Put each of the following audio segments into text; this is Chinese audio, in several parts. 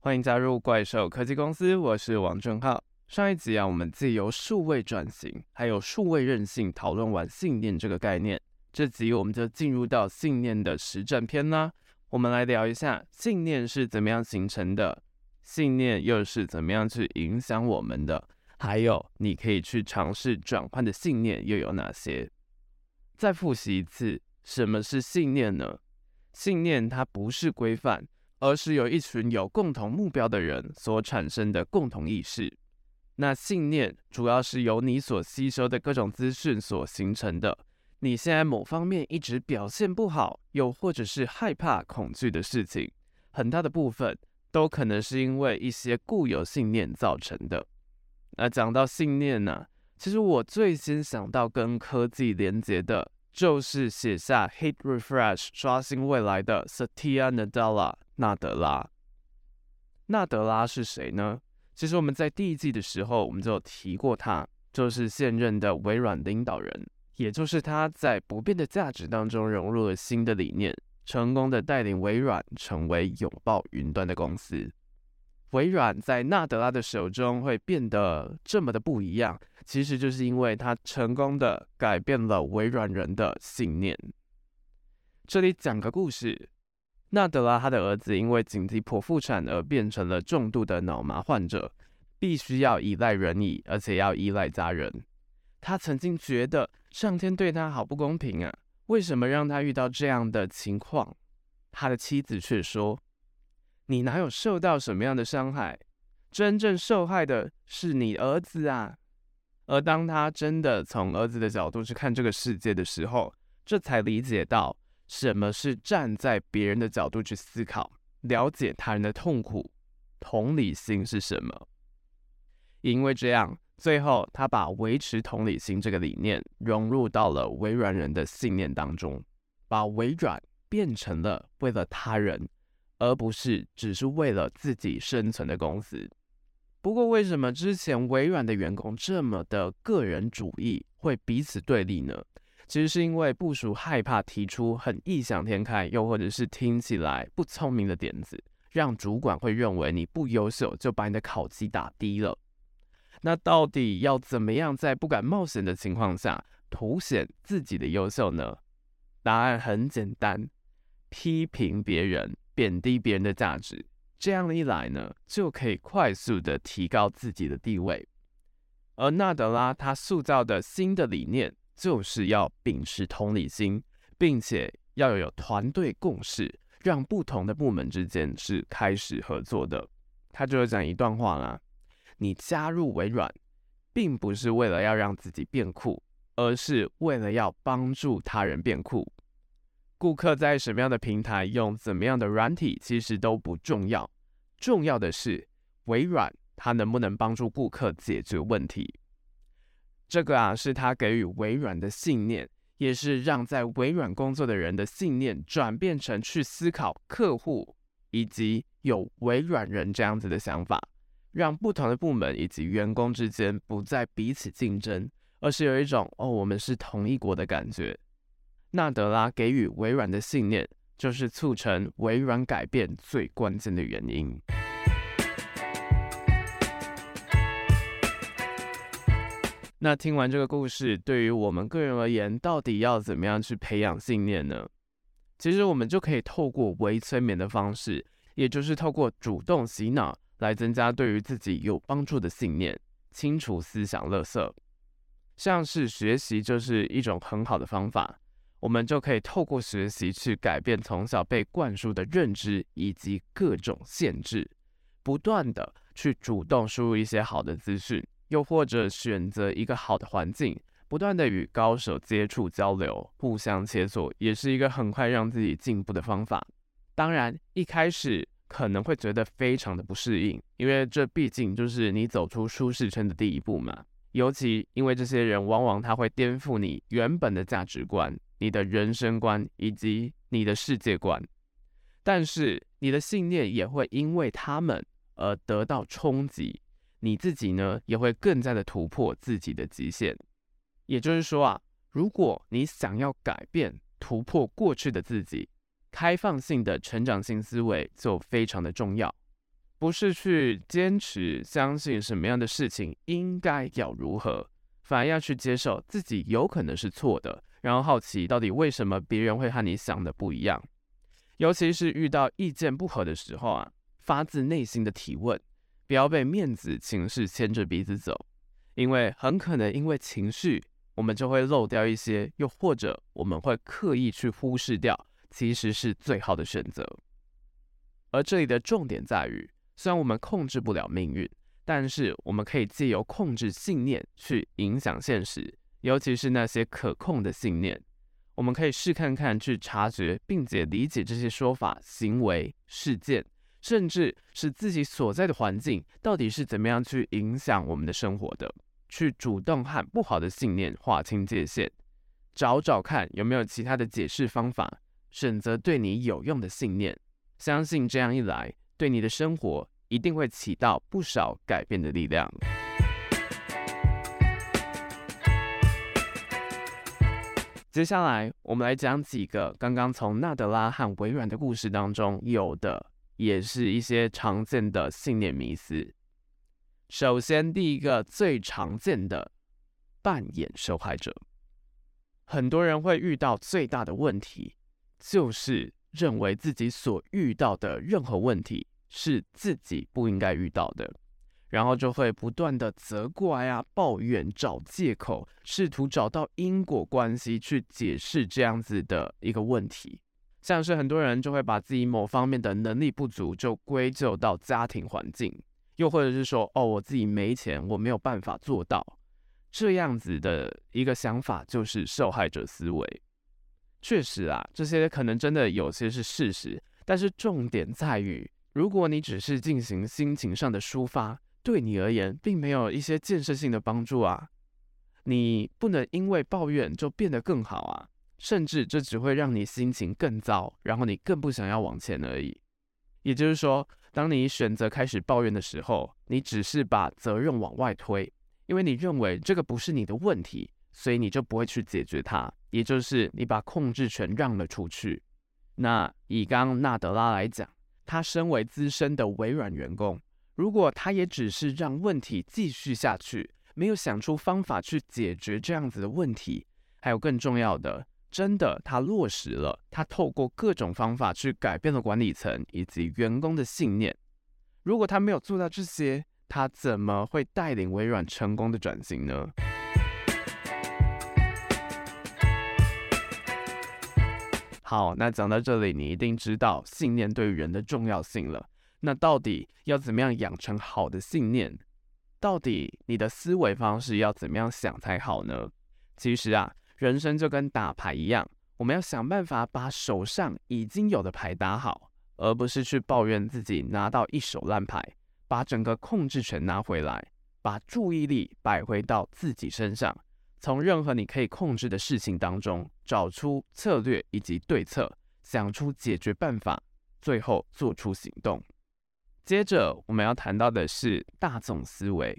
欢迎加入怪兽科技公司，我是王正浩。上一集啊，我们借由数位转型还有数位韧性讨论完信念这个概念，这集我们就进入到信念的实战篇啦。我们来聊一下信念是怎么样形成的，信念又是怎么样去影响我们的，还有你可以去尝试转换的信念又有哪些？再复习一次，什么是信念呢？信念它不是规范。而是由一群有共同目标的人所产生的共同意识。那信念主要是由你所吸收的各种资讯所形成的。你现在某方面一直表现不好，又或者是害怕、恐惧的事情，很大的部分都可能是因为一些固有信念造成的。那讲到信念呢、其实我最先想到跟科技连接的，就是写下 Hit Refresh 刷新未来的 Satya Nadella。纳德拉，纳德拉是谁呢？其实我们在第一季的时候，我们就有提过他，就是现任的微软领导人，也就是他在不变的价值当中融入了新的理念，成功的带领微软成为拥抱云端的公司。微软在纳德拉的手中会变得这么的不一样，其实就是因为他成功的改变了微软人的信念。这里讲个故事。纳德拉他的儿子因为紧急剖腹产而变成了重度的脑麻患者，必须要依赖轮椅，而且要依赖家人。他曾经觉得上天对他好不公平啊，为什么让他遇到这样的情况？他的妻子却说：“你哪有受到什么样的伤害？真正受害的是你儿子啊！”而当他真的从儿子的角度去看这个世界的时候，这才理解到。什么是站在别人的角度去思考，了解他人的痛苦？同理心是什么？因为这样，最后他把维持同理心这个理念融入到了微软人的信念当中，把微软变成了为了他人，而不是只是为了自己生存的公司。不过，为什么之前微软的员工这么的个人主义，会彼此对立呢？其实是因为部署害怕提出很异想天开，又或者是听起来不聪明的点子，让主管会认为你不优秀，就把你的考绩打低了。那到底要怎么样在不敢冒险的情况下凸显自己的优秀呢？答案很简单，批评别人，贬低别人的价值，这样一来呢，就可以快速的提高自己的地位。而纳德拉他塑造的新的理念。就是要秉持同理心，并且要有团队共识，让不同的部门之间是开始合作的。他就会讲一段话啦：你加入微软，并不是为了要让自己变酷，而是为了要帮助他人变酷。顾客在什么样的平台用怎么样的软体，其实都不重要，重要的是微软它能不能帮助顾客解决问题。这个啊，是他给予微软的信念，也是让在微软工作的人的信念转变成去思考客户以及有微软人这样子的想法，让不同的部门以及员工之间不再彼此竞争，而是有一种哦，我们是同一国的感觉。纳德拉给予微软的信念，就是促成微软改变最关键的原因。那听完这个故事，对于我们个人而言，到底要怎么样去培养信念呢？其实我们就可以透过微催眠的方式，也就是透过主动洗脑来增加对于自己有帮助的信念，清除思想垃圾。像是学习就是一种很好的方法，我们就可以透过学习去改变从小被灌输的认知以及各种限制，不断的去主动输入一些好的资讯。又或者选择一个好的环境，不断地与高手接触交流，互相切磋，也是一个很快让自己进步的方法。当然，一开始可能会觉得非常的不适应，因为这毕竟就是你走出舒适圈的第一步嘛。尤其因为这些人往往他会颠覆你原本的价值观、你的人生观以及你的世界观，但是你的信念也会因为他们而得到冲击。你自己呢，也会更加的突破自己的极限。也就是说啊，如果你想要改变、突破过去的自己，开放性的成长性思维就非常的重要。不是去坚持相信什么样的事情应该要如何，反而要去接受自己有可能是错的，然后好奇到底为什么别人会和你想的不一样。尤其是遇到意见不合的时候啊，发自内心的提问，不要被面子情绪牵着鼻子走，因为很可能因为情绪，我们就会漏掉一些，又或者我们会刻意去忽视掉，其实是最好的选择。而这里的重点在于，虽然我们控制不了命运，但是我们可以借由控制信念去影响现实，尤其是那些可控的信念。我们可以试看看，去察觉并且理解这些说法、行为、事件，甚至是自己所在的环境，到底是怎么样去影响我们的生活的。去主动和不好的信念划清界限，找找看有没有其他的解释方法，选择对你有用的信念。相信这样一来，对你的生活一定会起到不少改变的力量。接下来，我们来讲几个刚刚从纳德拉和微软的故事当中有的，也是一些常见的信念迷思。首先，第一个最常见的扮演受害者，很多人会遇到最大的问题，就是认为自己所遇到的任何问题是自己不应该遇到的。然后就会不断的责怪啊、抱怨、找借口，试图找到因果关系去解释这样子的一个问题。像是很多人就会把自己某方面的能力不足，就归咎到家庭环境，又或者是说，哦，我自己没钱，我没有办法做到。这样子的一个想法就是受害者思维。确实啊，这些可能真的有些是事实，但是重点在于，如果你只是进行心情上的抒发，对你而言，并没有一些建设性的帮助啊！你不能因为抱怨就变得更好啊，甚至这只会让你心情更糟，然后你更不想要往前而已。也就是说，当你选择开始抱怨的时候，你只是把责任往外推，因为你认为这个不是你的问题，所以你就不会去解决它，也就是你把控制权让了出去。那以刚纳德拉来讲，他身为资深的微软员工。如果他也只是让问题继续下去，没有想出方法去解决这样子的问题，还有更重要的，真的他落实了，他透过各种方法去改变了管理层以及员工的信念。如果他没有做到这些，他怎么会带领微软成功的转型呢？好，那讲到这里，你一定知道信念对于人的重要性了。那到底要怎么样养成好的信念？到底你的思维方式要怎么样想才好呢？其实啊，人生就跟打牌一样，我们要想办法把手上已经有的牌打好，而不是去抱怨自己拿到一手烂牌，把整个控制权拿回来，把注意力摆回到自己身上，从任何你可以控制的事情当中找出策略以及对策，想出解决办法，最后做出行动。接着我们要谈到的是大众思维，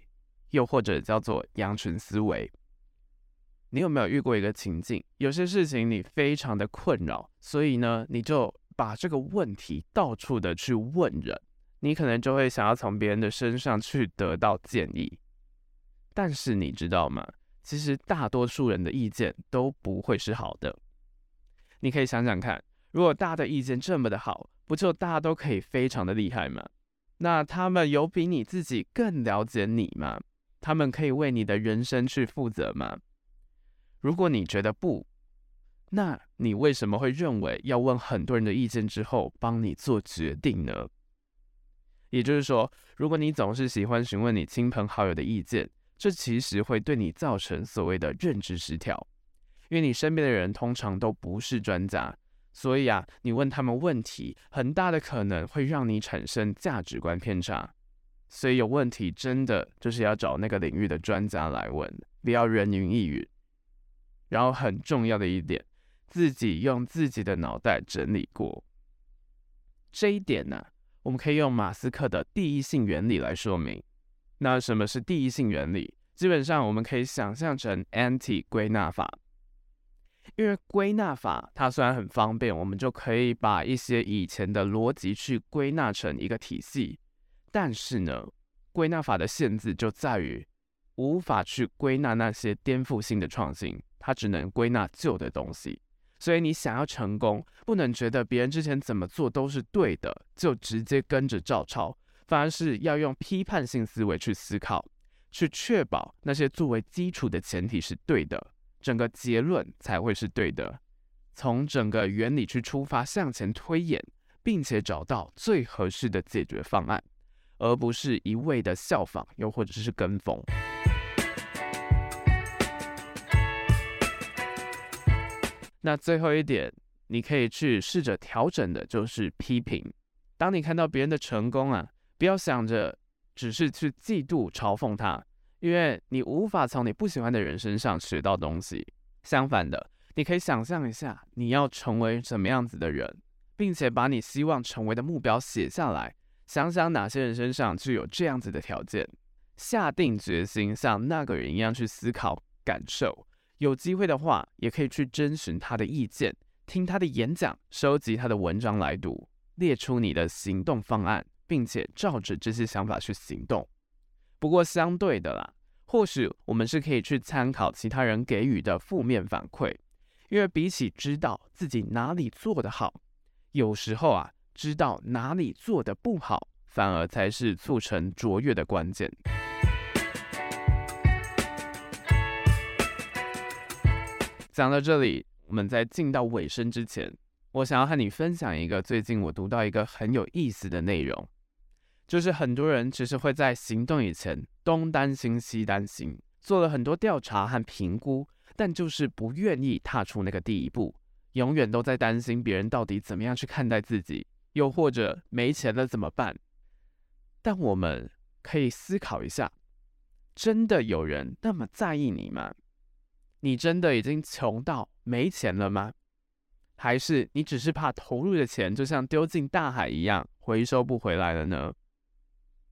又或者叫做羊群思维。你有没有遇过一个情境？有些事情你非常的困扰，所以呢，你就把这个问题到处的去问人，你可能就会想要从别人的身上去得到建议。但是你知道吗？其实大多数人的意见都不会是好的。你可以想想看，如果大家的意见这么的好，不就大家都可以非常的厉害吗？那他们有比你自己更了解你吗？他们可以为你的人生去负责吗？如果你觉得不，那你为什么会认为要问很多人的意见之后帮你做决定呢？也就是说，如果你总是喜欢询问你亲朋好友的意见，这其实会对你造成所谓的认知失调，因为你身边的人通常都不是专家。所以啊，你问他们问题，很大的可能会让你产生价值观偏差。所以有问题真的就是要找那个领域的专家来问，不要人云亦云。然后很重要的一点，自己用自己的脑袋整理过。这一点呢，我们可以用马斯克的第一性原理来说明。那什么是第一性原理？基本上我们可以想象成 anti 归纳法。因为归纳法它虽然很方便，我们就可以把一些以前的逻辑去归纳成一个体系，但是呢，归纳法的限制就在于无法去归纳那些颠覆性的创新，它只能归纳旧的东西。所以你想要成功，不能觉得别人之前怎么做都是对的，就直接跟着照抄，反而是要用批判性思维去思考，去确保那些作为基础的前提是对的，整个结论才会是对的。从整个原理去出发向前推演，并且找到最合适的解决方案，而不是一味的效仿，又或者是跟风。那最后一点，你可以去试着调整的，就是批评。当你看到别人的成功啊，不要想着只是去嫉妒、嘲讽他，因为你无法从你不喜欢的人身上学到东西。相反的，你可以想象一下，你要成为什么样子的人，并且把你希望成为的目标写下来，想想哪些人身上具有这样子的条件，下定决心像那个人一样去思考、感受。有机会的话，也可以去征询他的意见，听他的演讲，收集他的文章来读，列出你的行动方案，并且照着这些想法去行动。不过相对的啦，或许我们是可以去参考其他人给予的负面反馈，因为比起知道自己哪里做得好，有时候啊，知道哪里做得不好，反而才是促成卓越的关键。讲到这里，我们在进到尾声之前，我想要和你分享一个最近我读到一个很有意思的内容，就是很多人其实会在行动以前东担心西担心，做了很多调查和评估，但就是不愿意踏出那个第一步，永远都在担心别人到底怎么样去看待自己，又或者没钱了怎么办？但我们可以思考一下，真的有人那么在意你吗？你真的已经穷到没钱了吗？还是你只是怕投入的钱就像丢进大海一样回收不回来了呢？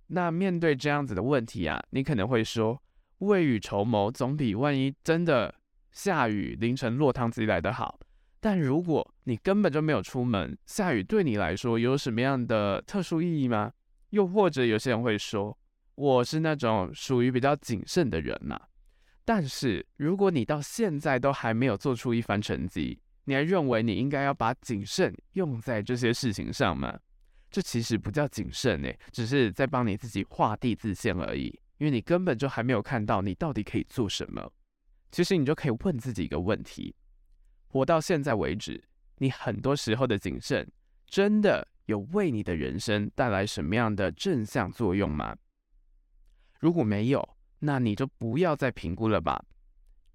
那面对这样子的问题啊，你可能会说，未雨绸缪总比万一真的下雨淋成落汤鸡来得好。但如果你根本就没有出门，下雨对你来说有什么样的特殊意义吗？又或者有些人会说，我是那种属于比较谨慎的人呐。但是，如果你到现在都还没有做出一番成绩，你还认为你应该要把谨慎用在这些事情上吗？这其实不叫谨慎诶，只是在帮你自己画地自限而已。因为你根本就还没有看到你到底可以做什么。其实你就可以问自己一个问题：活到现在为止，你很多时候的谨慎，真的有为你的人生带来什么样的正向作用吗？如果没有，那你就不要再评估了吧，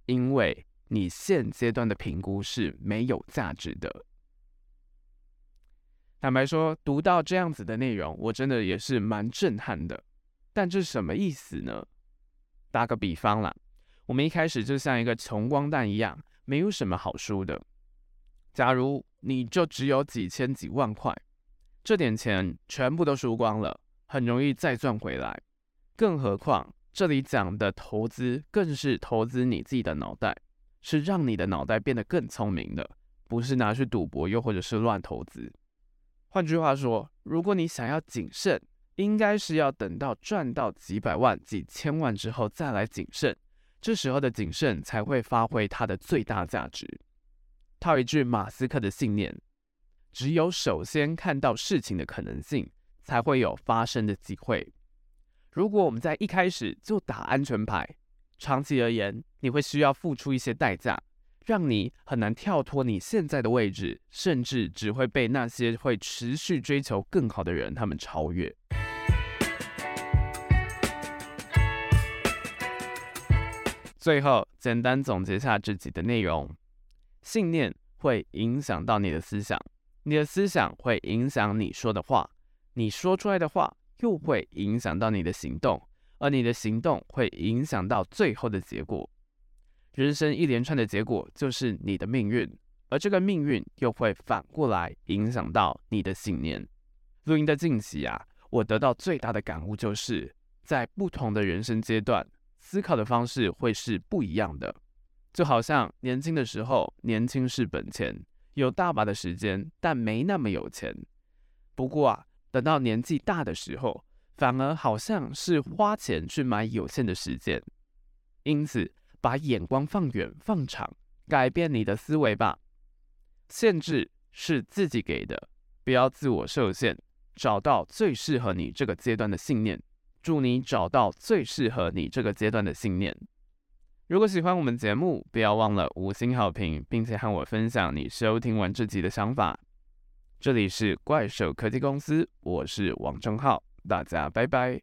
因为你现阶段的评估是没有价值的。坦白说，读到这样子的内容，我真的也是蛮震撼的。但这什么意思呢？打个比方啦，我们一开始就像一个穷光蛋一样，没有什么好输的。假如你就只有几千几万块，这点钱全部都输光了，很容易再赚回来。更何况，这里讲的投资，更是投资你自己的脑袋，是让你的脑袋变得更聪明的，不是拿去赌博，又或者是乱投资。换句话说，如果你想要谨慎，应该是要等到赚到几百万、几千万之后再来谨慎，这时候的谨慎才会发挥它的最大价值。套一句马斯克的信念：只有首先看到事情的可能性，才会有发生的机会。如果我们在一开始就打安全牌，长期而言，你会需要付出一些代价，让你很难跳脱你现在的位置，甚至只会被那些会持续追求更好的人他们超越。最后，简单总结下这集的内容：信念会影响到你的思想，你的思想会影响你说的话，你说出来的话。又会影响到你的行动，而你的行动会影响到最后的结果。人生一连串的结果就是你的命运，而这个命运又会反过来影响到你的信念。录音的近期啊，我得到最大的感悟就是，在不同的人生阶段，思考的方式会是不一样的。就好像年轻的时候，年轻是本钱，有大把的时间，但没那么有钱。不过啊。等到年纪大的时候，反而好像是花钱去买有限的时间。因此，把眼光放远放长，改变你的思维吧。限制是自己给的，不要自我设限，找到最适合你这个阶段的信念。祝你找到最适合你这个阶段的信念。如果喜欢我们节目，不要忘了五星好评，并且和我分享你收听完这集的想法。这里是怪兽科技公司，我是王正浩，大家拜拜。